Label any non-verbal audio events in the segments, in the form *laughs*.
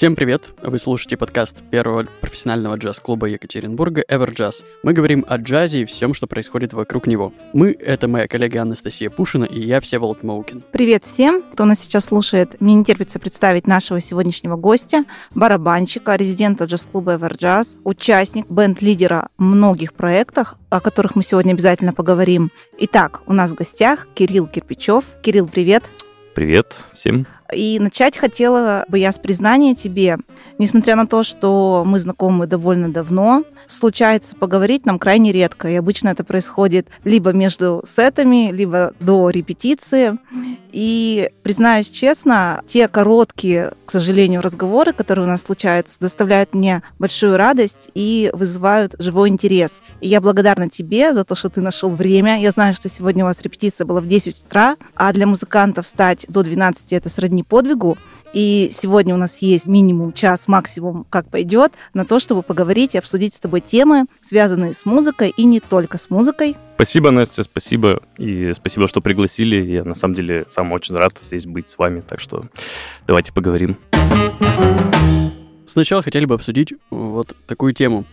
Всем привет! Вы слушаете подкаст первого профессионального джаз-клуба Екатеринбурга Everjazz. Мы говорим о джазе и всем, что происходит вокруг него. Мы — это моя коллега Анастасия Пушина и я, Всеволод Маукин. Привет всем, кто нас сейчас слушает. Мне не терпится представить нашего сегодняшнего гостя, барабанщика, резидента джаз-клуба Everjazz, участник, бенд-лидера многих проектах, о которых мы сегодня обязательно поговорим. Итак, у нас в гостях Кирилл Кирпичев. Кирилл, привет! Привет всем! И начать хотела бы я с признания тебе. Несмотря на то, что мы знакомы довольно давно, случается поговорить нам крайне редко. И обычно это происходит либо между сетами, либо до репетиции. И, признаюсь честно, те короткие, к сожалению, разговоры, которые у нас случаются, доставляют мне большую радость и вызывают живой интерес. И я благодарна тебе за то, что ты нашел время. Я знаю, что сегодня у вас репетиция была в 10 утра, а для музыкантов встать до 12 это сродни подвигу. И сегодня у нас есть минимум час, максимум, как пойдет, на то, чтобы поговорить и обсудить с тобой темы, связанные с музыкой и не только с музыкой. Спасибо, Настя, спасибо. И спасибо, что пригласили. Я на самом деле сам очень рад здесь быть с вами. Так что давайте поговорим. Сначала хотели бы обсудить вот такую тему.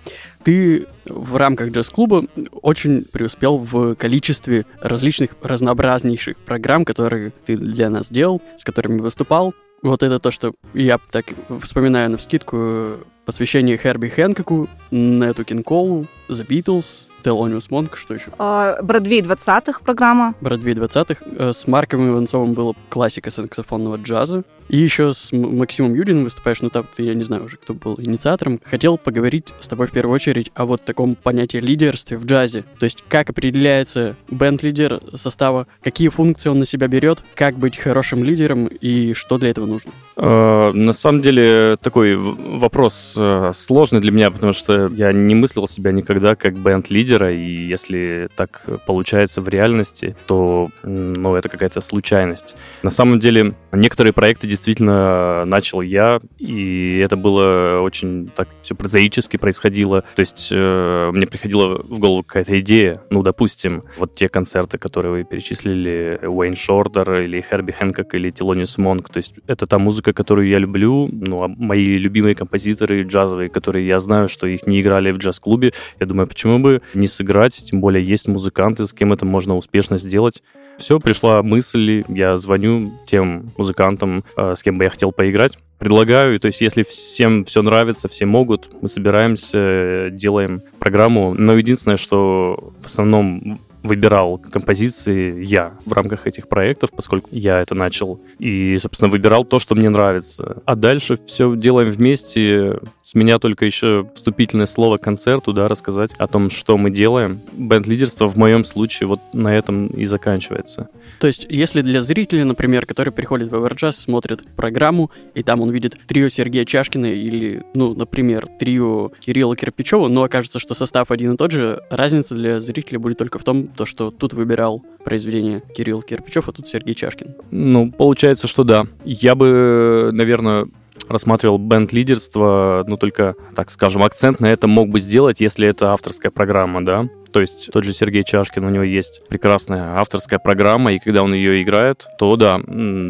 Ты в рамках джаз-клуба очень преуспел в количестве различных разнообразнейших программ, которые ты для нас делал, с которыми выступал. Вот это то, что я так вспоминаю на вскидку посвящение Херби Хэнкоку, Нету Кинколу, The Beatles, Телониус Монк, что еще? А, Бродвей 20-х программа. Бродвей 20-х. Э, с Марком Иванцовым была классика саксофонного джаза. И еще с Максимом Юриным выступаешь, ну там, я не знаю уже, кто был инициатором. Хотел поговорить с тобой в первую очередь о вот таком понятии лидерстве в джазе. То есть как определяется бенд-лидер состава, какие функции он на себя берет, как быть хорошим лидером и что для этого нужно? Э, на самом деле такой вопрос э, сложный для меня, потому что я не мыслил себя никогда как бенд-лидера, и если так получается в реальности, то ну, это какая-то случайность. На самом деле некоторые проекты действительно начал я, и это было очень так все прозаически происходило. То есть э, мне приходила в голову какая-то идея, ну, допустим, вот те концерты, которые вы перечислили, Уэйн Шордер или Херби Хэнкок или Тилонис Монк, то есть это та музыка, которую я люблю, ну, а мои любимые композиторы джазовые, которые я знаю, что их не играли в джаз-клубе, я думаю, почему бы не сыграть, тем более есть музыканты, с кем это можно успешно сделать. Все, пришла мысль, я звоню тем музыкантам, э, с кем бы я хотел поиграть, предлагаю, то есть если всем все нравится, все могут, мы собираемся, делаем программу, но единственное, что в основном выбирал композиции я в рамках этих проектов, поскольку я это начал. И, собственно, выбирал то, что мне нравится. А дальше все делаем вместе. С меня только еще вступительное слово концерту, да, рассказать о том, что мы делаем. Бенд-лидерство в моем случае вот на этом и заканчивается. То есть, если для зрителя, например, который приходит в Everjazz, смотрит программу, и там он видит трио Сергея Чашкина или, ну, например, трио Кирилла Кирпичева, но окажется, что состав один и тот же, разница для зрителя будет только в том, то, что тут выбирал произведение Кирилл Кирпичев, а тут Сергей Чашкин. Ну, получается, что да. Я бы, наверное, рассматривал бенд-лидерство, ну, только, так скажем, акцент на это мог бы сделать, если это авторская программа, да. То есть тот же Сергей Чашкин, у него есть прекрасная авторская программа, и когда он ее играет, то да,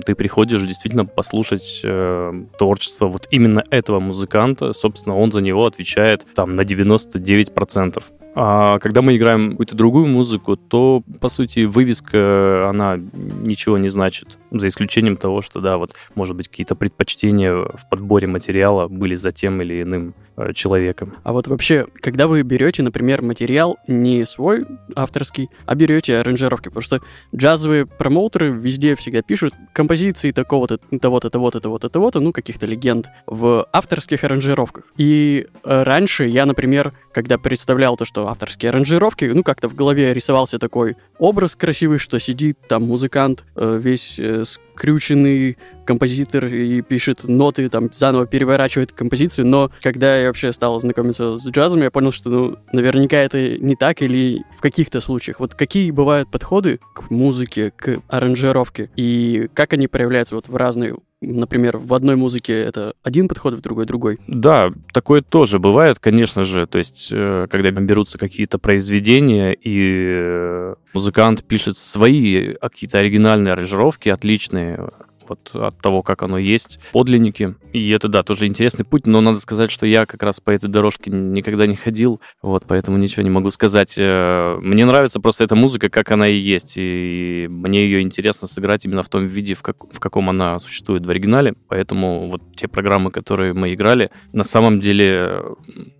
ты приходишь действительно послушать э, творчество вот именно этого музыканта. Собственно, он за него отвечает там на 99%. А когда мы играем какую-то другую музыку, то, по сути, вывеска, она ничего не значит. За исключением того, что, да, вот, может быть, какие-то предпочтения в подборе материала были за тем или иным Э, человеком. А вот вообще, когда вы берете, например, материал не свой авторский, а берете аранжировки, потому что джазовые промоутеры везде всегда пишут композиции такого-то, того-то, того-то, того-то, того-то, ну, каких-то легенд в авторских аранжировках. И э, раньше я, например, когда представлял то, что авторские аранжировки, ну, как-то в голове рисовался такой образ красивый, что сидит там музыкант э, весь скрюченный композитор и пишет ноты, там, заново переворачивает композицию, но когда я вообще стал знакомиться с джазом, я понял, что, ну, наверняка это не так или в каких-то случаях. Вот какие бывают подходы к музыке, к аранжировке, и как они проявляются вот в разные Например, в одной музыке это один подход, в другой другой. Да, такое тоже бывает, конечно же. То есть, э, когда берутся какие-то произведения, и музыкант пишет свои какие-то оригинальные аранжировки, отличные, вот от того, как оно есть, подлинники. И это, да, тоже интересный путь, но надо сказать, что я как раз по этой дорожке никогда не ходил, вот, поэтому ничего не могу сказать. Э, мне нравится просто эта музыка, как она и есть, и мне ее интересно сыграть именно в том виде, в, как, в каком она существует в оригинале, поэтому вот те программы, которые мы играли, на самом деле,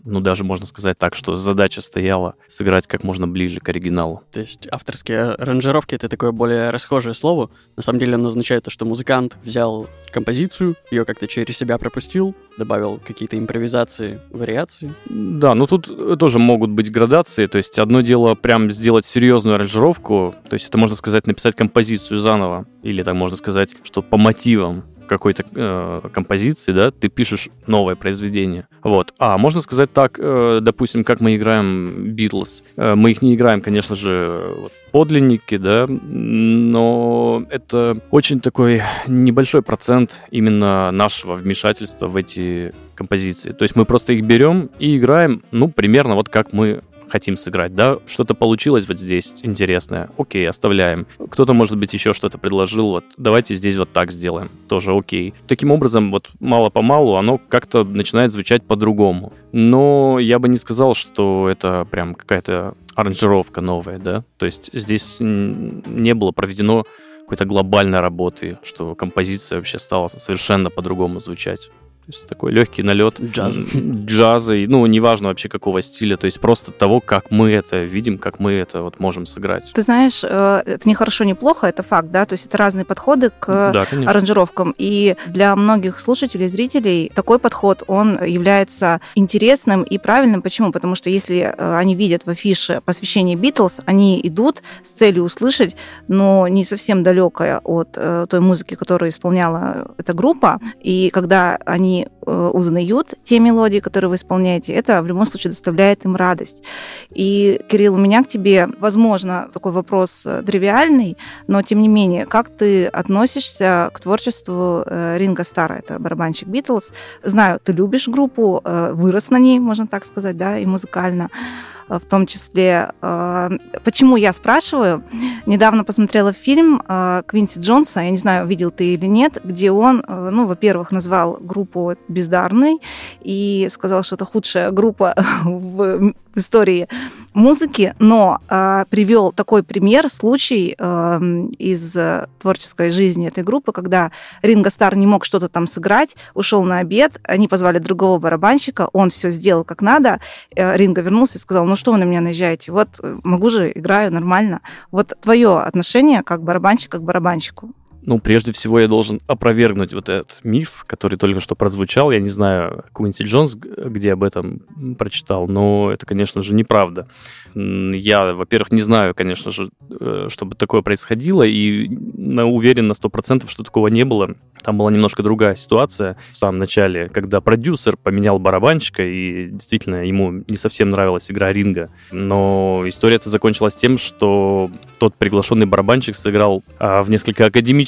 ну, даже можно сказать так, что задача стояла сыграть как можно ближе к оригиналу. То есть авторские аранжировки — это такое более расхожее слово. На самом деле оно означает то, что музыкант взял композицию, ее как-то через себя пропустил, добавил какие-то импровизации, вариации. Да, но тут тоже могут быть градации. То есть одно дело прям сделать серьезную аранжировку, то есть это можно сказать написать композицию заново, или так можно сказать, что по мотивам какой-то э, композиции, да, ты пишешь новое произведение. Вот. А можно сказать так, э, допустим, как мы играем Битлз. Э, мы их не играем, конечно же, вот, подлинники, да, но это очень такой небольшой процент именно нашего вмешательства в эти композиции. То есть мы просто их берем и играем, ну, примерно вот как мы хотим сыграть, да, что-то получилось вот здесь интересное, окей, оставляем. Кто-то, может быть, еще что-то предложил, вот давайте здесь вот так сделаем, тоже окей. Таким образом, вот мало-помалу оно как-то начинает звучать по-другому. Но я бы не сказал, что это прям какая-то аранжировка новая, да, то есть здесь не было проведено какой-то глобальной работы, что композиция вообще стала совершенно по-другому звучать. То есть такой легкий налет джаза. джаза, ну, неважно вообще какого стиля, то есть просто того, как мы это видим, как мы это вот можем сыграть. Ты знаешь, э, это не хорошо, не плохо, это факт, да, то есть это разные подходы к да, аранжировкам, и для многих слушателей, зрителей такой подход, он является интересным и правильным. Почему? Потому что если э, они видят в афише посвящение Битлз, они идут с целью услышать, но не совсем далекое от э, той музыки, которую исполняла эта группа, и когда они Э, узнают те мелодии, которые вы исполняете, это в любом случае доставляет им радость. И, Кирилл, у меня к тебе, возможно, такой вопрос э, тривиальный, но тем не менее, как ты относишься к творчеству э, Ринга Стара, это барабанщик Битлз? Знаю, ты любишь группу, вырос на ней, можно так сказать, да, и музыкально в том числе. А, почему я спрашиваю? Недавно посмотрела фильм а, Квинси Джонса, я не знаю, видел ты или нет, где он, а, ну, во-первых, назвал группу бездарной и сказал, что это худшая группа *laughs* в истории музыки, но э, привел такой пример, случай э, из творческой жизни этой группы, когда Ринго Стар не мог что-то там сыграть, ушел на обед, они позвали другого барабанщика, он все сделал как надо, э, Ринго вернулся и сказал, ну что вы на меня наезжаете, вот э, могу же, играю нормально. Вот твое отношение как барабанщика к барабанщику. Ну, прежде всего, я должен опровергнуть вот этот миф, который только что прозвучал. Я не знаю, Куинси Джонс, где об этом прочитал, но это, конечно же, неправда. Я, во-первых, не знаю, конечно же, э, чтобы такое происходило, и уверен на 100%, что такого не было. Там была немножко другая ситуация в самом начале, когда продюсер поменял барабанщика, и действительно ему не совсем нравилась игра ринга. Но история эта закончилась тем, что тот приглашенный барабанщик сыграл а, в несколько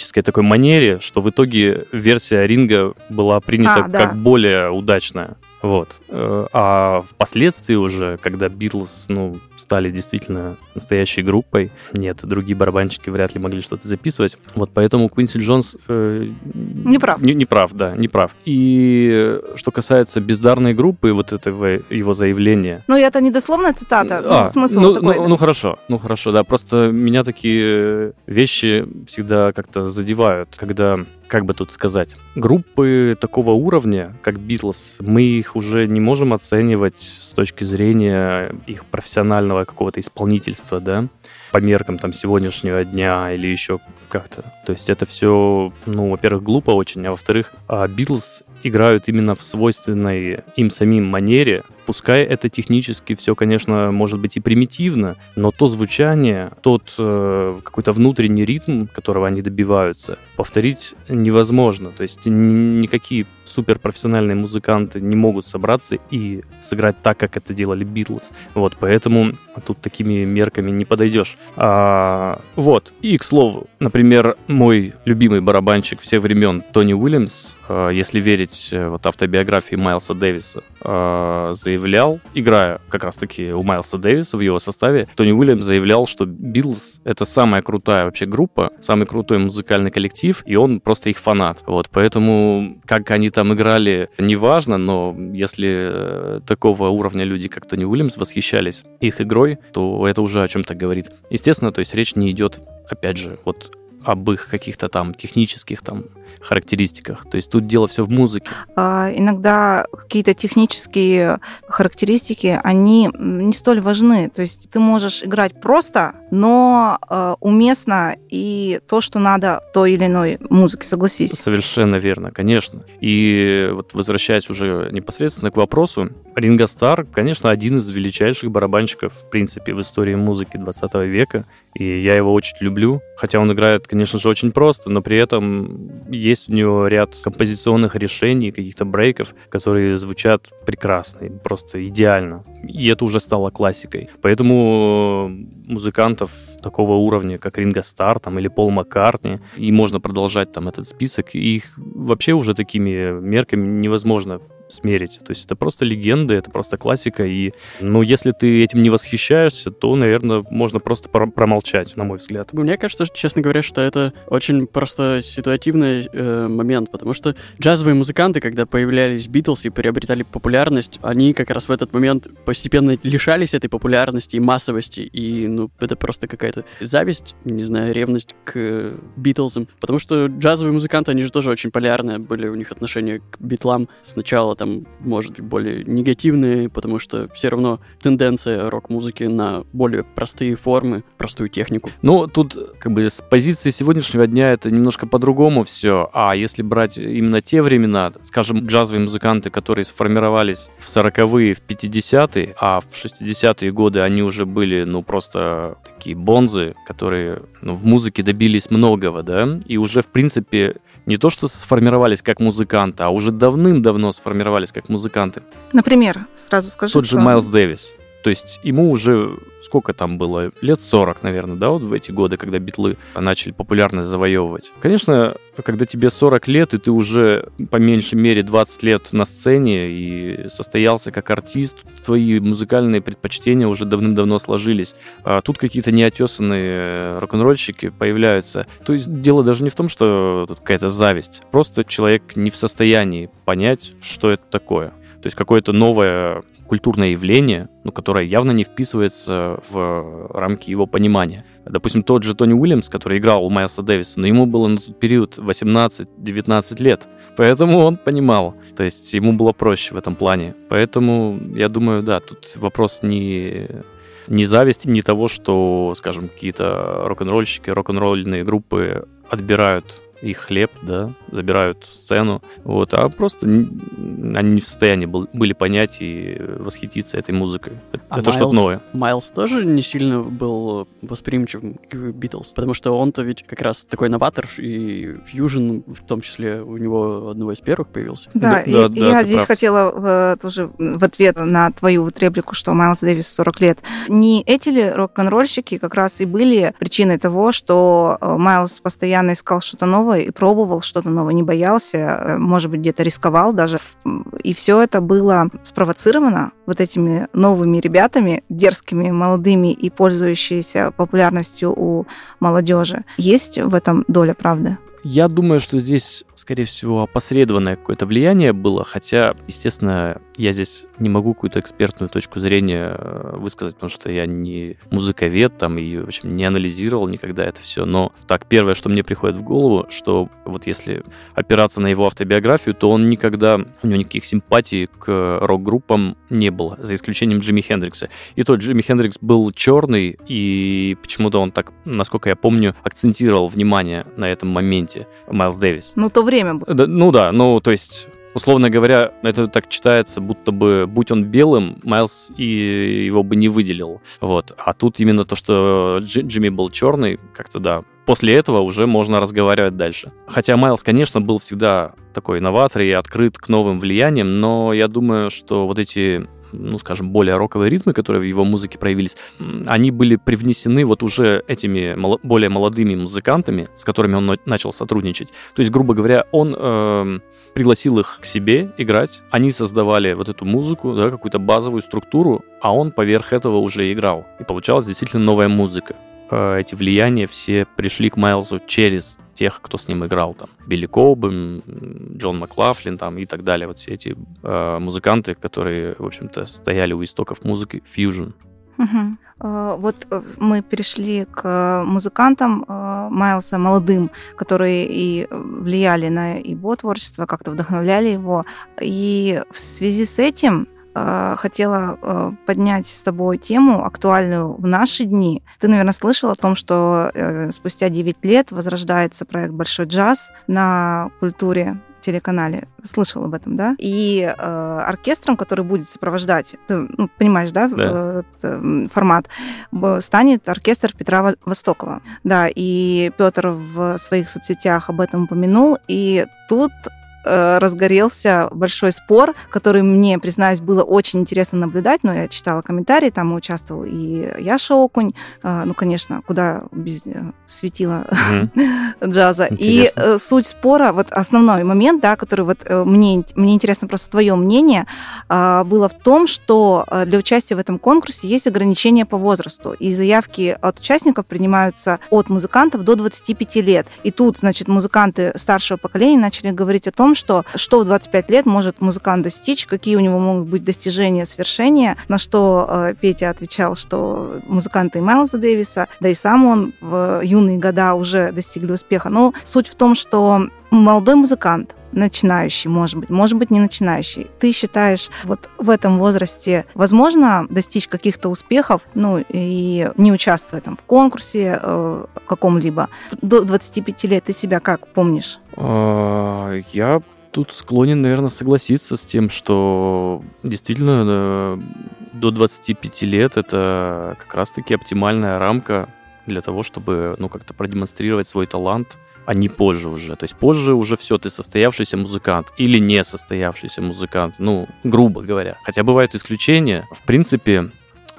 академической такой манере, что в итоге версия ринга была принята а, как да. более удачная. Вот. Э, а впоследствии уже, когда Битлз, ну, стали действительно настоящей группой, нет, другие барабанщики вряд ли могли что-то записывать. Вот поэтому Квинси Джонс... Э, не прав. Не, не прав, да, не прав. И что касается бездарной группы, вот этого его заявления... Ну, это не дословная цитата, а, ну, смысл ну, такой. Ну, да? ну, хорошо, ну, хорошо, да, просто меня такие вещи всегда как-то задевают, когда как бы тут сказать, группы такого уровня, как Битлз, мы их уже не можем оценивать с точки зрения их профессионального какого-то исполнительства, да, по меркам там сегодняшнего дня или еще как-то. То есть это все, ну, во-первых, глупо очень, а во-вторых, Битлз играют именно в свойственной им самим манере, Пускай это технически все, конечно, может быть и примитивно, но то звучание, тот э, какой-то внутренний ритм, которого они добиваются, повторить невозможно. То есть никакие суперпрофессиональные музыканты не могут собраться и сыграть так, как это делали Битлз. Вот, поэтому тут такими мерками не подойдешь. А, вот. И, к слову, например, мой любимый барабанщик всех времен Тони Уильямс, э, если верить э, вот автобиографии Майлса Дэвиса, э, заявляет заявлял, играя как раз-таки у Майлса Дэвиса в его составе, Тони Уильямс заявлял, что Битлз — это самая крутая вообще группа, самый крутой музыкальный коллектив, и он просто их фанат. Вот, поэтому как они там играли, неважно, но если э, такого уровня люди, как Тони Уильямс, восхищались их игрой, то это уже о чем-то говорит. Естественно, то есть речь не идет опять же, вот об их каких-то там технических там характеристиках. То есть тут дело все в музыке. А, иногда какие-то технические характеристики, они не столь важны. То есть ты можешь играть просто, но э, уместно и то, что надо той или иной музыке, согласись. Совершенно верно, конечно. И вот возвращаясь уже непосредственно к вопросу, Ринго Стар, конечно, один из величайших барабанщиков, в принципе, в истории музыки 20 века, и я его очень люблю, хотя он играет, конечно же, очень просто, но при этом есть у него ряд композиционных решений, каких-то брейков, которые звучат прекрасно, просто идеально. И это уже стало классикой. Поэтому музыкантов такого уровня, как Ринго Стар там, или Пол Маккартни, и можно продолжать там этот список, их вообще уже такими мерками невозможно смерить. То есть это просто легенды, это просто классика. И, ну, если ты этим не восхищаешься, то, наверное, можно просто промолчать, на мой взгляд. Мне кажется, честно говоря, что это очень просто ситуативный э, момент, потому что джазовые музыканты, когда появлялись Битлз и приобретали популярность, они как раз в этот момент постепенно лишались этой популярности и массовости, и, ну, это просто какая-то зависть, не знаю, ревность к Битлзам, потому что джазовые музыканты, они же тоже очень полярные были, у них отношения к Битлам сначала там, может быть, более негативные, потому что все равно тенденция рок-музыки на более простые формы, простую технику. Ну, тут как бы с позиции сегодняшнего дня это немножко по-другому все, а если брать именно те времена, скажем, джазовые музыканты, которые сформировались в 40-е, в 50-е, а в 60-е годы они уже были, ну, просто такие бонзы, которые ну, в музыке добились многого, да, и уже, в принципе, не то что сформировались как музыканты, а уже давным-давно сформировались как музыканты. Например, сразу скажи. Тот же Майлз Дэвис. То есть ему уже сколько там было? Лет 40, наверное, да, вот в эти годы, когда битлы начали популярность завоевывать. Конечно, когда тебе 40 лет, и ты уже по меньшей мере 20 лет на сцене и состоялся как артист, твои музыкальные предпочтения уже давным-давно сложились. А тут какие-то неотесанные рок-н-ролльщики появляются. То есть дело даже не в том, что тут какая-то зависть. Просто человек не в состоянии понять, что это такое. То есть какое-то новое культурное явление, ну, которое явно не вписывается в рамки его понимания. Допустим, тот же Тони Уильямс, который играл у Майлса Дэвиса, но ему было на тот период 18-19 лет. Поэтому он понимал. То есть ему было проще в этом плане. Поэтому, я думаю, да, тут вопрос не не зависти, не того, что, скажем, какие-то рок-н-ролльщики, рок-н-ролльные группы отбирают их хлеб, да, забирают сцену, вот, а просто они не в состоянии был, были понять и восхититься этой музыкой. А Это что-то новое. Майлз тоже не сильно был восприимчив к Битлз, потому что он-то ведь как раз такой новатор, и фьюжн в том числе у него одного из первых появился. Да, да, и, да, да я здесь прав. хотела в, тоже в ответ на твою вот реплику, что Майлз Дэвис 40 лет. Не эти ли рок-н-ролльщики как раз и были причиной того, что э, Майлз постоянно искал что-то новое, новое и пробовал что-то новое, не боялся, э, может быть, где-то рисковал даже. И все это было спровоцировано вот этими новыми ребятами, дерзкими, молодыми и пользующиеся популярностью у молодежи. Есть в этом доля правды? Я думаю, что здесь, скорее всего, опосредованное какое-то влияние было, хотя, естественно, я здесь не могу какую-то экспертную точку зрения э, высказать, потому что я не музыковед там и, в общем, не анализировал никогда это все. Но так, первое, что мне приходит в голову, что вот если опираться на его автобиографию, то он никогда, у него никаких симпатий к рок-группам не было, за исключением Джимми Хендрикса. И тот Джимми Хендрикс был черный, и почему-то он так, насколько я помню, акцентировал внимание на этом моменте Майлз Дэвис. Ну, то время было. Да, ну да, ну, то есть Условно говоря, это так читается, будто бы, будь он белым, Майлз и его бы не выделил. Вот. А тут именно то, что Джимми был черный, как-то да, после этого уже можно разговаривать дальше. Хотя Майлз, конечно, был всегда такой новатор и открыт к новым влияниям, но я думаю, что вот эти ну, скажем, более роковые ритмы, которые в его музыке проявились, они были привнесены вот уже этими более молодыми музыкантами, с которыми он начал сотрудничать. То есть, грубо говоря, он э, пригласил их к себе играть, они создавали вот эту музыку, да, какую-то базовую структуру, а он поверх этого уже играл. И получалась действительно новая музыка. Э, эти влияния все пришли к Майлзу через тех, кто с ним играл, там, Билли Коубен, Джон Маклафлин, там, и так далее, вот все эти э, музыканты, которые, в общем-то, стояли у истоков музыки фьюжн. Угу. Вот э, мы перешли к музыкантам э, Майлса молодым, которые и влияли на его творчество, как-то вдохновляли его. И в связи с этим хотела э, поднять с тобой тему, актуальную в наши дни. Ты, наверное, слышал о том, что э, спустя 9 лет возрождается проект «Большой джаз» на культуре телеканале. Слышал об этом, да? И э, оркестром, который будет сопровождать, ты ну, понимаешь, да, да. Э, формат, станет оркестр Петра Востокова. Да, и Петр в своих соцсетях об этом упомянул. И тут разгорелся большой спор, который мне, признаюсь, было очень интересно наблюдать, но я читала комментарии, там участвовал и Яша Окунь, э, ну, конечно, куда без э, светила mm-hmm. *laughs* джаза. Интересно. И суть спора, вот основной момент, да, который вот мне, мне интересно просто твое мнение, было в том, что для участия в этом конкурсе есть ограничения по возрасту, и заявки от участников принимаются от музыкантов до 25 лет. И тут, значит, музыканты старшего поколения начали говорить о том, том, что что в 25 лет может музыкант достичь, какие у него могут быть достижения, свершения, на что э, Петя отвечал, что музыканты Майлза Дэвиса, да и сам он в юные года уже достигли успеха. Но суть в том, что молодой музыкант, начинающий, может быть, может быть, не начинающий. Ты считаешь, вот в этом возрасте возможно достичь каких-то успехов, ну, и не участвуя там в конкурсе э, каком-либо? До 25 лет ты себя как помнишь? А, я тут склонен, наверное, согласиться с тем, что действительно э, до 25 лет это как раз-таки оптимальная рамка для того, чтобы, ну, как-то продемонстрировать свой талант, а не позже уже. То есть позже уже все, ты состоявшийся музыкант или не состоявшийся музыкант, ну, грубо говоря. Хотя бывают исключения. В принципе,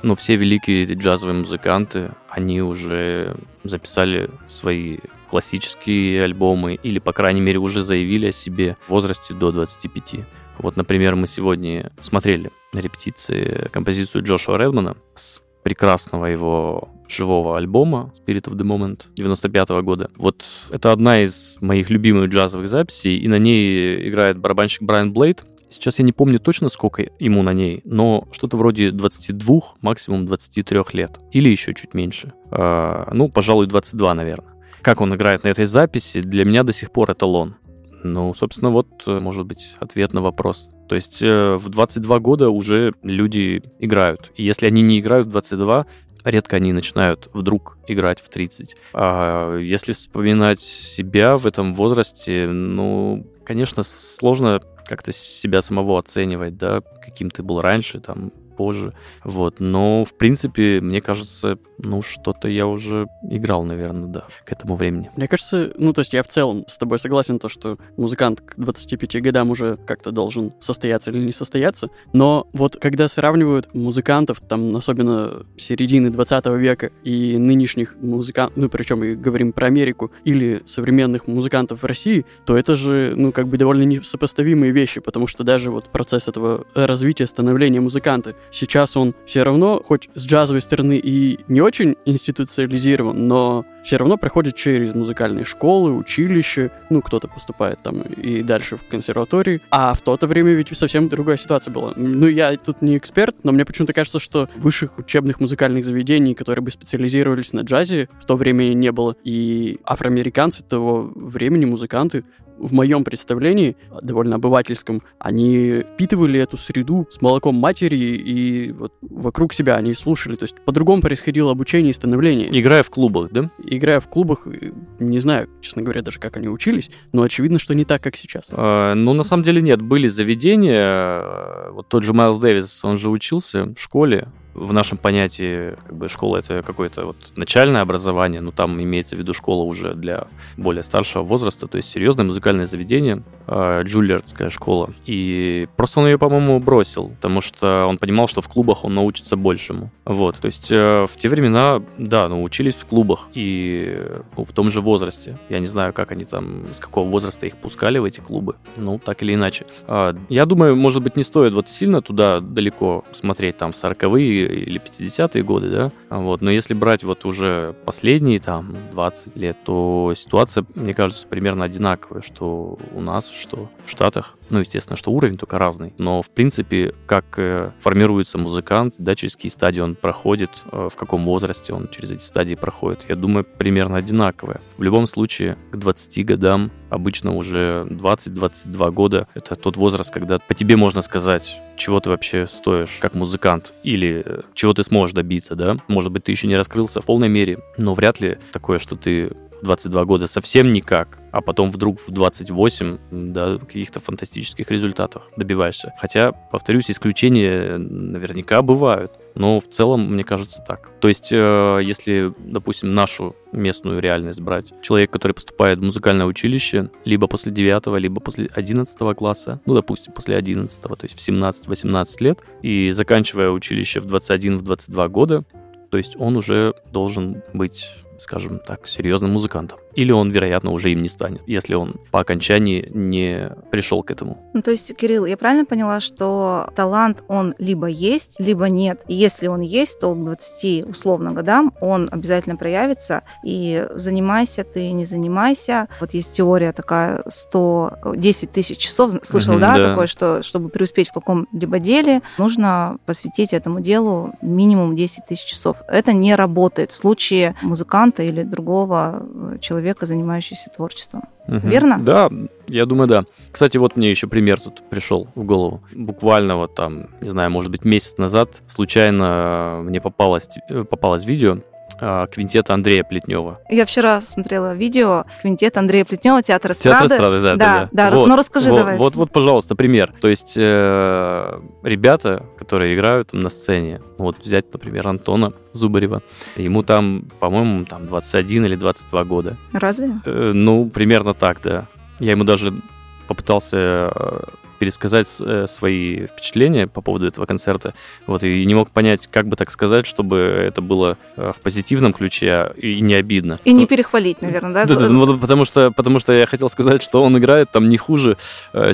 ну, все великие джазовые музыканты, они уже записали свои классические альбомы или, по крайней мере, уже заявили о себе в возрасте до 25. Вот, например, мы сегодня смотрели на репетиции композицию Джошуа Редмана с прекрасного его живого альбома Spirit of the Moment 95 -го года. Вот это одна из моих любимых джазовых записей, и на ней играет барабанщик Брайан Блейд. Сейчас я не помню точно, сколько ему на ней, но что-то вроде 22, максимум 23 лет. Или еще чуть меньше. А, ну, пожалуй, 22, наверное. Как он играет на этой записи, для меня до сих пор эталон. Ну, собственно, вот, э, может быть, ответ на вопрос. То есть э, в 22 года уже люди играют. И если они не играют в 22, редко они начинают вдруг играть в 30. А если вспоминать себя в этом возрасте, ну, конечно, сложно как-то себя самого оценивать, да, каким ты был раньше, там, позже. Вот. Но, в принципе, мне кажется, ну, что-то я уже играл, наверное, да, к этому времени. Мне кажется, ну, то есть я в целом с тобой согласен, то, что музыкант к 25 годам уже как-то должен состояться или не состояться, но вот когда сравнивают музыкантов, там, особенно середины 20 века и нынешних музыкантов, ну, причем и говорим про Америку, или современных музыкантов в России, то это же, ну, как бы довольно несопоставимые вещи, потому что даже вот процесс этого развития, становления музыканта Сейчас он все равно, хоть с джазовой стороны и не очень институциализирован, но все равно проходит через музыкальные школы, училища, ну, кто-то поступает там и дальше в консерватории. А в то-то время ведь совсем другая ситуация была. Ну, я тут не эксперт, но мне почему-то кажется, что высших учебных музыкальных заведений, которые бы специализировались на джазе, в то время не было. И афроамериканцы того времени, музыканты, в моем представлении, довольно обывательском, они впитывали эту среду с молоком матери и вот вокруг себя они слушали. То есть по-другому происходило обучение и становление. Играя в клубах, да? Играя в клубах, не знаю, честно говоря, даже как они учились, но очевидно, что не так, как сейчас. А, ну, на самом деле нет. Были заведения, вот тот же Майлз Дэвис, он же учился в школе в нашем понятии как бы школа это какое-то вот начальное образование, но там имеется в виду школа уже для более старшего возраста, то есть серьезное музыкальное заведение, э, школа. И просто он ее, по-моему, бросил, потому что он понимал, что в клубах он научится большему. Вот, то есть э, в те времена, да, научились в клубах и ну, в том же возрасте. Я не знаю, как они там, с какого возраста их пускали в эти клубы, ну, так или иначе. А, я думаю, может быть, не стоит вот сильно туда далеко смотреть, там, в 40-е или 50-е годы, да, вот, но если брать вот уже последние, там, 20 лет, то ситуация, мне кажется, примерно одинаковая, что у нас, что в Штатах. Ну, естественно, что уровень только разный. Но, в принципе, как э, формируется музыкант, да, через какие стадии он проходит, э, в каком возрасте он через эти стадии проходит, я думаю, примерно одинаковое. В любом случае, к 20 годам, обычно уже 20-22 года, это тот возраст, когда по тебе можно сказать, чего ты вообще стоишь как музыкант или э, чего ты сможешь добиться, да. Может быть, ты еще не раскрылся в полной мере, но вряд ли такое, что ты 22 года совсем никак, а потом вдруг в 28 да, каких-то фантастических результатов добиваешься. Хотя, повторюсь, исключения наверняка бывают. Но в целом, мне кажется, так. То есть, э, если, допустим, нашу местную реальность брать, человек, который поступает в музыкальное училище, либо после 9, либо после 11 класса, ну, допустим, после 11, то есть в 17-18 лет, и заканчивая училище в 21-22 года, то есть он уже должен быть скажем так, серьезным музыкантом. Или он, вероятно, уже им не станет, если он по окончании не пришел к этому. Ну, то есть, Кирилл, я правильно поняла, что талант, он либо есть, либо нет. И если он есть, то к 20, условно, годам он обязательно проявится. И занимайся ты, не занимайся. Вот есть теория такая 110 тысяч часов, слышал, угу, да, да, такое, что чтобы преуспеть в каком-либо деле, нужно посвятить этому делу минимум 10 тысяч часов. Это не работает в случае музыканта или другого человека занимающегося творчеством. Угу. Верно? Да, я думаю, да. Кстати, вот мне еще пример тут пришел в голову. Буквально вот там, не знаю, может быть, месяц назад случайно мне попалось, попалось видео, а, квинтета Андрея Плетнева. Я вчера смотрела видео квинтет Андрея Плетнева, театр эстрады. Театр эстрады, да. Да, да. да. Вот, ну расскажи вот, давай. Вот, вот, пожалуйста, пример. То есть э, ребята, которые играют на сцене, вот взять, например, Антона Зубарева, ему там, по-моему, там 21 или 22 года. Разве? Э, ну, примерно так, да. Я ему даже попытался э, пересказать э, свои впечатления по поводу этого концерта. Вот, и не мог понять, как бы так сказать, чтобы это было э, в позитивном ключе и не обидно. И не перехвалить, наверное, да? Да, да, ну, потому, что, потому что я хотел сказать, что он играет там не хуже,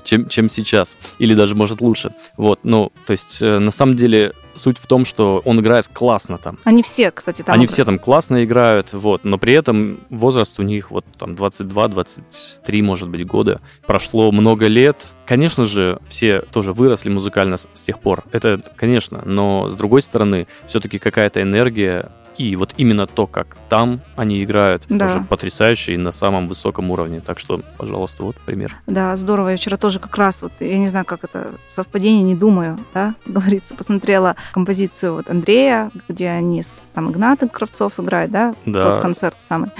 чем, чем сейчас. Или даже, может, лучше. Вот, ну, то есть, на самом деле, суть в том, что он играет классно там. Они все, кстати, там Они играют. все там классно играют, вот, но при этом возраст у них вот там 22-23, может быть, года. Прошло много лет. Конечно же, все тоже выросли музыкально с, с тех пор. Это, конечно, но с другой стороны, все-таки какая-то энергия и вот именно то, как там они играют, да. тоже потрясающе и на самом высоком уровне. Так что, пожалуйста, вот пример. Да, здорово. Я вчера тоже как раз, вот, я не знаю, как это совпадение, не думаю, да, *laughs* говорится, посмотрела композицию вот Андрея, где они с там Игнатом Кравцов играют, да, да. тот концерт самый.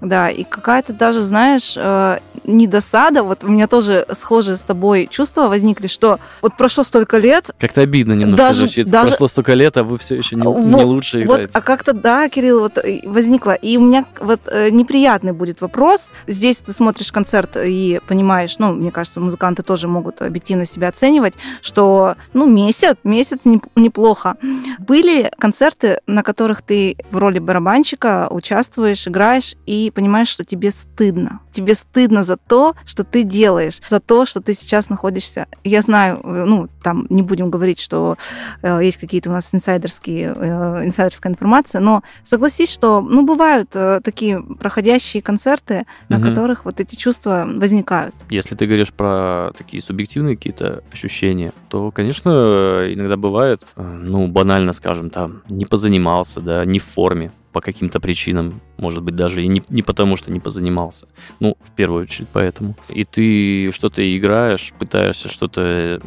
Да, и какая-то даже, знаешь, э, не досада, вот у меня тоже схожие с тобой чувства возникли, что вот прошло столько лет. Как-то обидно немножко даже, звучит. Даже... Прошло столько лет, а вы все еще не, вот, не лучше играете. Вот, а как-то, да, Кирилл, вот э, возникло. И у меня вот э, неприятный будет вопрос. Здесь ты смотришь концерт и понимаешь, ну, мне кажется, музыканты тоже могут объективно себя оценивать, что, ну, месяц, месяц неплохо. Были концерты, на которых ты в роли барабанщика участвуешь, играешь и понимаешь, что тебе стыдно. Тебе стыдно за то, что ты делаешь, за то, что ты сейчас находишься. Я знаю, э, ну, там не будем говорить, что э, есть какие-то у нас инсайдерские, э, инсайдерская информация, но согласись, что, ну, бывают э, такие проходящие концерты, на угу. которых вот эти чувства возникают. Если ты говоришь про такие субъективные какие-то ощущения, то, конечно, иногда бывает, э, ну, банально, скажем, там, не позанимался, да, не в форме по каким-то причинам, может быть, даже и не, не потому, что не позанимался. Ну, в первую очередь поэтому. И ты что-то играешь, пытаешься что-то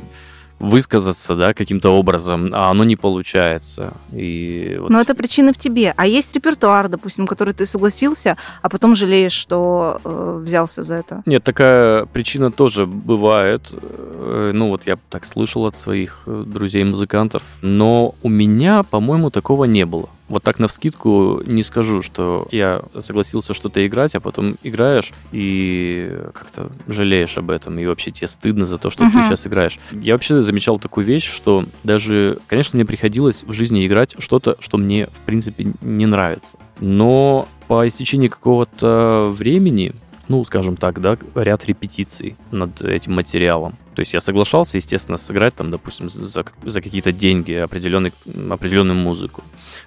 высказаться, да, каким-то образом, а оно не получается. И вот... Но это причина в тебе. А есть репертуар, допустим, который ты согласился, а потом жалеешь, что э, взялся за это? Нет, такая причина тоже бывает. Э, ну вот я так слышал от своих э, друзей-музыкантов. Но у меня, по-моему, такого не было вот так на вскидку не скажу, что я согласился что-то играть, а потом играешь и как-то жалеешь об этом, и вообще тебе стыдно за то, что uh-huh. ты сейчас играешь. Я вообще замечал такую вещь, что даже, конечно, мне приходилось в жизни играть что-то, что мне, в принципе, не нравится. Но по истечении какого-то времени ну, скажем так, да, ряд репетиций над этим материалом. То есть я соглашался, естественно, сыграть там, допустим, за, за какие-то деньги определенный, определенную музыку.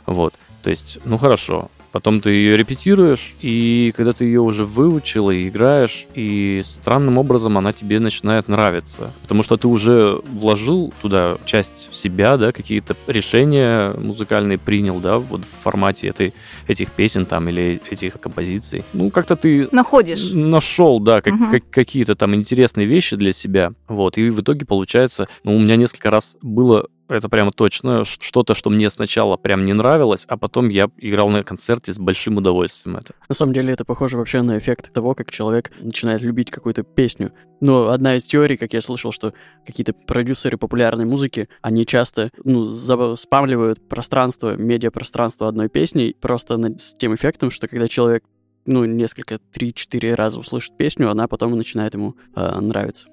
Вот. То есть, ну хорошо, Потом ты ее репетируешь, и когда ты ее уже выучил и играешь, и странным образом она тебе начинает нравиться. Потому что ты уже вложил туда часть себя, да, какие-то решения музыкальные принял, да, вот в формате этой, этих песен там или этих композиций. Ну, как-то ты... Находишь. Нашел, да, как, угу. как, какие-то там интересные вещи для себя. Вот, и в итоге получается, ну, у меня несколько раз было это прямо точно что-то, что мне сначала прям не нравилось, а потом я играл на концерте с большим удовольствием это. На самом деле это похоже вообще на эффект того, как человек начинает любить какую-то песню. Но одна из теорий, как я слышал, что какие-то продюсеры популярной музыки, они часто, ну, спамливают пространство, медиапространство одной песней просто с тем эффектом, что когда человек ну, несколько, три-четыре раза услышит песню, она потом начинает ему э, нравиться.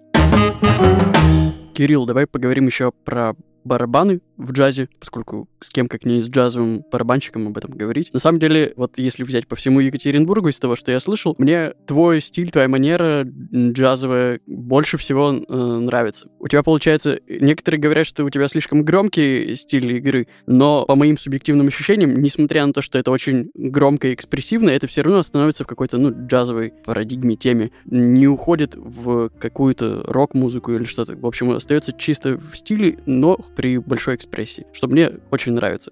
Кирилл, давай поговорим еще про барабаны в джазе, поскольку с кем как не с джазовым барабанщиком об этом говорить. На самом деле, вот если взять по всему Екатеринбургу из того, что я слышал, мне твой стиль, твоя манера джазовая больше всего э, нравится. У тебя получается, некоторые говорят, что у тебя слишком громкий стиль игры, но по моим субъективным ощущениям, несмотря на то, что это очень громко и экспрессивно, это все равно становится в какой-то, ну, джазовой парадигме, теме. Не уходит в какую-то рок-музыку или что-то. В общем, остается чисто в стиле, но при большой экспрессии, что мне очень нравится.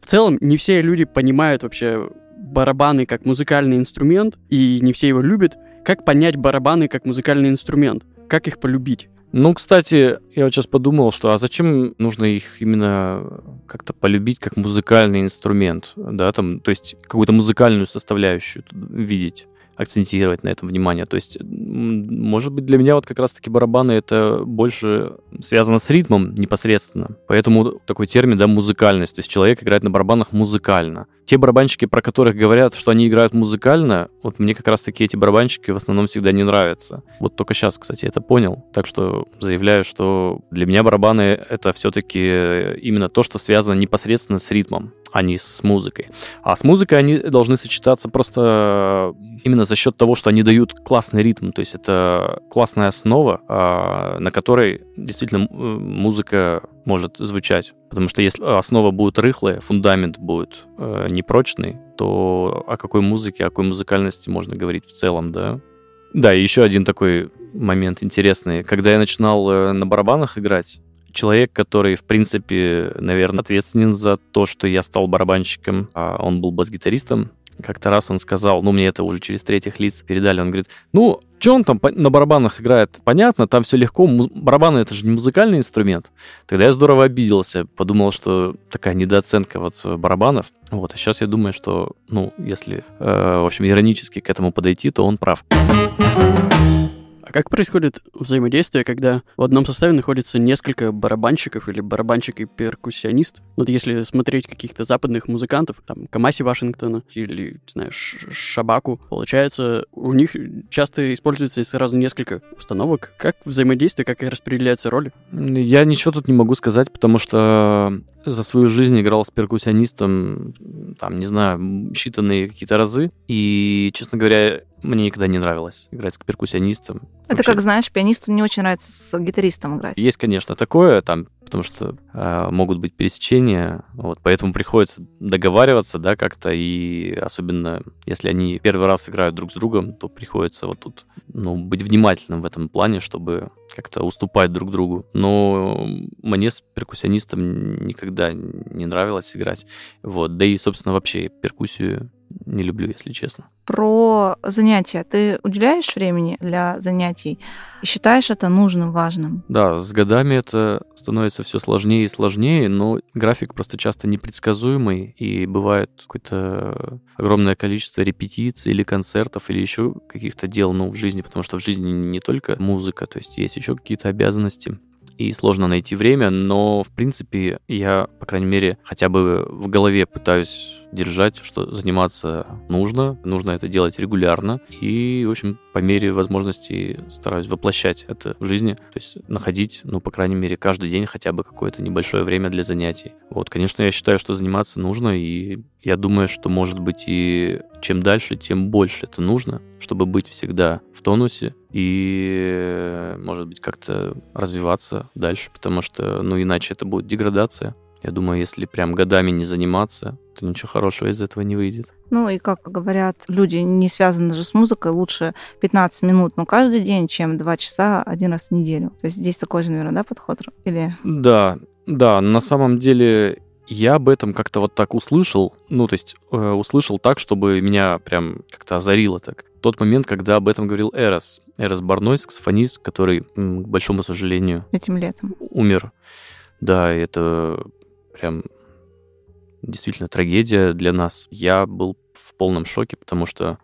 В целом, не все люди понимают вообще барабаны как музыкальный инструмент, и не все его любят. Как понять барабаны как музыкальный инструмент? Как их полюбить? Ну, кстати, я вот сейчас подумал, что а зачем нужно их именно как-то полюбить как музыкальный инструмент, да, там, то есть какую-то музыкальную составляющую видеть акцентировать на этом внимание. То есть, может быть, для меня вот как раз-таки барабаны это больше связано с ритмом непосредственно. Поэтому такой термин, да, музыкальность. То есть человек играет на барабанах музыкально. Те барабанщики, про которых говорят, что они играют музыкально, вот мне как раз-таки эти барабанщики в основном всегда не нравятся. Вот только сейчас, кстати, это понял. Так что заявляю, что для меня барабаны это все-таки именно то, что связано непосредственно с ритмом а не с музыкой. А с музыкой они должны сочетаться просто именно за счет того, что они дают классный ритм. То есть это классная основа, а, на которой действительно музыка может звучать. Потому что если основа будет рыхлая, фундамент будет э, непрочный, то о какой музыке, о какой музыкальности можно говорить в целом, да? Да, и еще один такой момент интересный. Когда я начинал э, на барабанах играть, человек, который, в принципе, наверное, ответственен за то, что я стал барабанщиком. А он был бас-гитаристом. Как-то раз он сказал, ну, мне это уже через третьих лиц передали, он говорит, ну, что он там на барабанах играет, понятно, там все легко, барабаны это же не музыкальный инструмент. Тогда я здорово обиделся, подумал, что такая недооценка вот барабанов. Вот, а сейчас я думаю, что, ну, если, э, в общем, иронически к этому подойти, то он прав. А как происходит взаимодействие, когда в одном составе находится несколько барабанщиков или барабанщик и перкуссионист? Вот если смотреть каких-то западных музыкантов, там, Камаси Вашингтона или, знаю, Шабаку, получается, у них часто используется сразу несколько установок. Как взаимодействие, как распределяются роли? Я ничего тут не могу сказать, потому что за свою жизнь играл с перкуссионистом, там, не знаю, считанные какие-то разы. И, честно говоря, мне никогда не нравилось играть с перкуссионистом. Это Вообще... как, знаешь, пианисту не очень нравится с гитаристом играть. Есть, конечно, такое, там, потому что э, могут быть пересечения, вот, поэтому приходится договариваться, да, как-то, и особенно если они первый раз играют друг с другом, то приходится вот тут, ну, быть внимательным в этом плане, чтобы как-то уступать друг другу. Но мне с перкуссионистом никогда не нравилось играть, вот, да и, собственно, вообще перкуссию не люблю, если честно. Про занятия. Ты уделяешь времени для занятий и считаешь это нужным, важным? Да, с годами это становится все сложнее и сложнее, но график просто часто непредсказуемый, и бывает какое-то огромное количество репетиций или концертов, или еще каких-то дел ну, в жизни, потому что в жизни не только музыка, то есть есть еще какие-то обязанности и сложно найти время, но, в принципе, я, по крайней мере, хотя бы в голове пытаюсь держать, что заниматься нужно, нужно это делать регулярно, и, в общем, по мере возможности стараюсь воплощать это в жизни, то есть находить, ну, по крайней мере, каждый день хотя бы какое-то небольшое время для занятий. Вот, конечно, я считаю, что заниматься нужно, и я думаю, что, может быть, и чем дальше, тем больше это нужно, чтобы быть всегда в тонусе и, может быть, как-то развиваться дальше, потому что, ну, иначе это будет деградация. Я думаю, если прям годами не заниматься, то ничего хорошего из этого не выйдет. Ну и, как говорят, люди не связаны же с музыкой, лучше 15 минут, но каждый день, чем 2 часа один раз в неделю. То есть здесь такой же, наверное, да, подход? Или... Да, да, на самом деле я об этом как-то вот так услышал, ну, то есть э, услышал так, чтобы меня прям как-то озарило так. Тот момент, когда об этом говорил Эрос. Эрос Барной, саксофонист, который, к большому сожалению... Этим летом. Умер. Да, это прям действительно трагедия для нас. Я был в полном шоке, потому что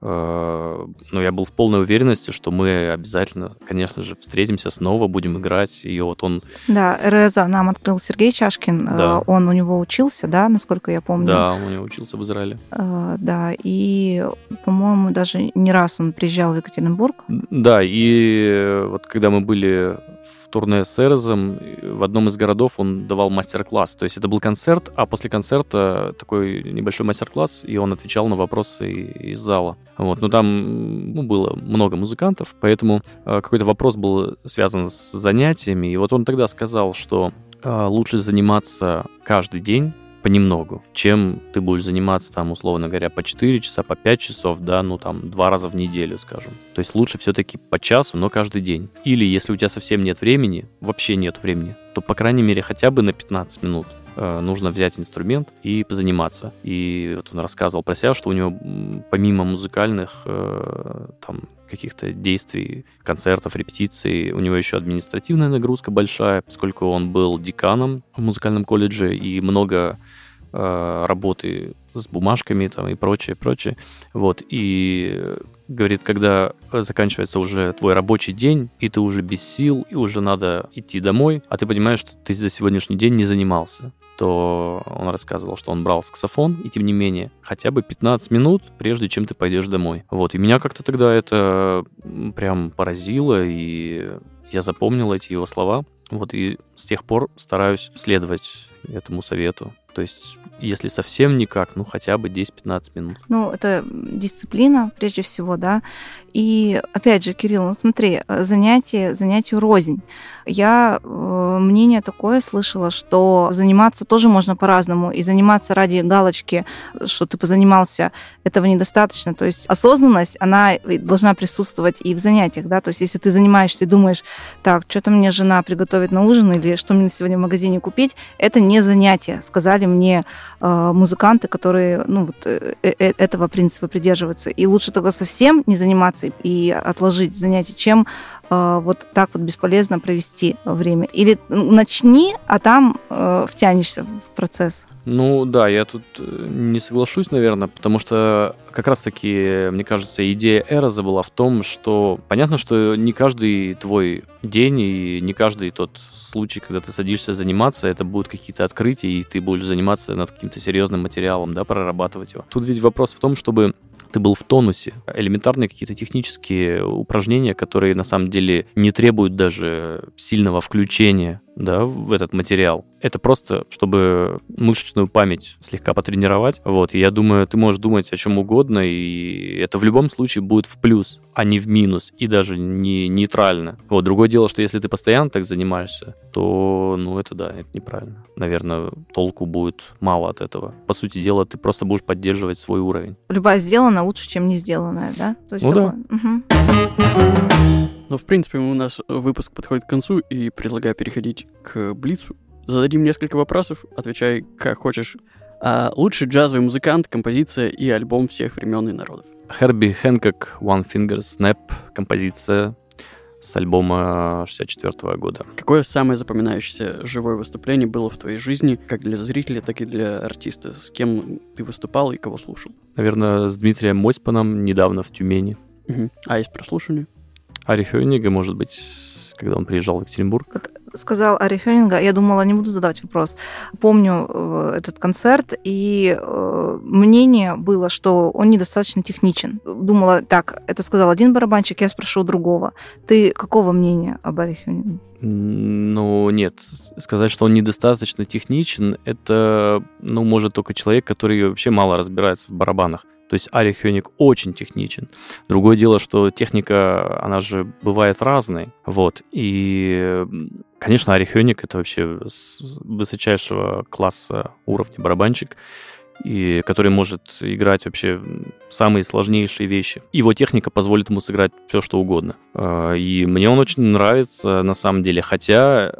Э, ну, я был в полной уверенности, что мы обязательно, конечно же, встретимся снова, будем играть. И вот он... Да, РЭЗа нам открыл Сергей Чашкин. Э, да. Он у него учился, да, насколько я помню? Да, он у него учился в Израиле. Э, да, и, по-моему, даже не раз он приезжал в Екатеринбург. Да, и вот когда мы были в турне с Эрезом, в одном из городов он давал мастер-класс. То есть это был концерт, а после концерта такой небольшой мастер-класс, и он отвечал на вопросы из зала. Вот, но там ну, было много музыкантов, поэтому э, какой-то вопрос был связан с занятиями. И вот он тогда сказал, что э, лучше заниматься каждый день понемногу, чем ты будешь заниматься там, условно говоря, по 4 часа, по 5 часов, да, ну там два раза в неделю, скажем. То есть лучше все-таки по часу, но каждый день. Или если у тебя совсем нет времени, вообще нет времени, то, по крайней мере, хотя бы на 15 минут нужно взять инструмент и позаниматься. И вот он рассказывал про себя, что у него помимо музыкальных э, там каких-то действий, концертов, репетиций. У него еще административная нагрузка большая, поскольку он был деканом в музыкальном колледже и много э, работы с бумажками там и прочее, прочее. Вот, и говорит, когда заканчивается уже твой рабочий день, и ты уже без сил, и уже надо идти домой, а ты понимаешь, что ты за сегодняшний день не занимался то он рассказывал, что он брал саксофон, и тем не менее, хотя бы 15 минут, прежде чем ты пойдешь домой. Вот, и меня как-то тогда это прям поразило, и я запомнил эти его слова. Вот, и с тех пор стараюсь следовать этому совету. То есть, если совсем никак, ну хотя бы 10-15 минут. Ну, это дисциплина, прежде всего, да. И опять же, Кирилл, ну смотри, занятие, занятию рознь. Я э, мнение такое слышала, что заниматься тоже можно по-разному. И заниматься ради галочки, что ты позанимался, этого недостаточно. То есть осознанность, она должна присутствовать и в занятиях, да. То есть если ты занимаешься и думаешь, так, что-то мне жена приготовит на ужин или что мне сегодня в магазине купить, это не занятие, сказали мне э, музыканты, которые ну, вот, э, э, этого принципа придерживаются. И лучше тогда совсем не заниматься и отложить занятие, чем э, вот так вот бесполезно провести время. Или начни, а там э, втянешься в процесс. Ну да, я тут э, не соглашусь, наверное, потому что как раз-таки, мне кажется, идея Эроза была в том, что понятно, что не каждый твой день и не каждый тот случай, когда ты садишься заниматься, это будут какие-то открытия, и ты будешь заниматься над каким-то серьезным материалом, да, прорабатывать его. Тут ведь вопрос в том, чтобы ты был в тонусе. Элементарные какие-то технические упражнения, которые на самом деле не требуют даже сильного включения да, в этот материал. Это просто, чтобы мышечную память слегка потренировать. Вот, и я думаю, ты можешь думать о чем угодно, и это в любом случае будет в плюс, а не в минус, и даже не нейтрально. Вот, другое дело, что если ты постоянно так занимаешься, то, ну, это да, это неправильно. Наверное, толку будет мало от этого. По сути дела, ты просто будешь поддерживать свой уровень. Любая сделана лучше, чем не сделанная, да? То есть ну такое... да. Угу. Но, в принципе, у нас выпуск подходит к концу, и предлагаю переходить к Блицу. Зададим несколько вопросов, отвечай как хочешь. А лучший джазовый музыкант, композиция и альбом всех времен и народов. Херби Хэнкок One Finger Snap, композиция с альбома 64 года. Какое самое запоминающееся живое выступление было в твоей жизни, как для зрителя, так и для артиста? С кем ты выступал и кого слушал? Наверное, с Дмитрием Мосьпаном недавно в Тюмени. Угу. А есть прослушивание? Ари Хёнига, может быть, когда он приезжал в Екатеринбург. Вот сказал Ари Хёнинга, я думала, не буду задавать вопрос. Помню э, этот концерт, и э, мнение было, что он недостаточно техничен. Думала, так, это сказал один барабанщик, я спрошу другого. Ты какого мнения об Ари Хёнинге? Ну, нет. Сказать, что он недостаточно техничен, это, ну, может только человек, который вообще мало разбирается в барабанах. То есть Ари Хёник очень техничен. Другое дело, что техника, она же бывает разной. Вот. И, конечно, Ари Хёник — это вообще высочайшего класса уровня барабанщик и который может играть вообще самые сложнейшие вещи. Его техника позволит ему сыграть все, что угодно. А, и мне он очень нравится на самом деле, хотя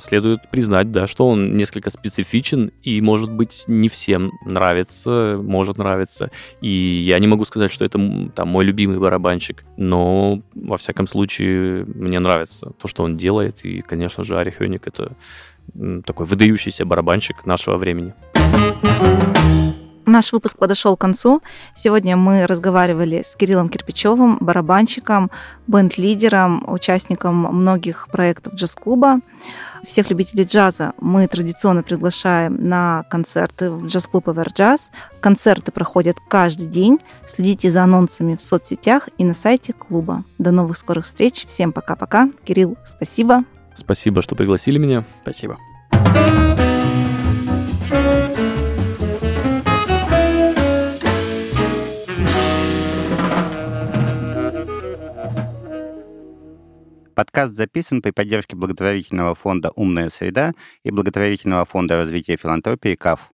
следует признать, да, что он несколько специфичен и, может быть, не всем нравится, может нравиться. И я не могу сказать, что это там мой любимый барабанщик, но, во всяком случае, мне нравится то, что он делает. И, конечно же, Ари Хёник — это такой выдающийся барабанщик нашего времени. Наш выпуск подошел к концу. Сегодня мы разговаривали с Кириллом Кирпичевым, барабанщиком, бенд-лидером, участником многих проектов джаз-клуба. Всех любителей джаза мы традиционно приглашаем на концерты в джаз-клуб Эверджаз. Концерты проходят каждый день. Следите за анонсами в соцсетях и на сайте клуба. До новых скорых встреч. Всем пока-пока. Кирилл, спасибо. Спасибо, что пригласили меня. Спасибо. Подкаст записан при поддержке благотворительного фонда «Умная среда» и благотворительного фонда развития филантропии «КАФ».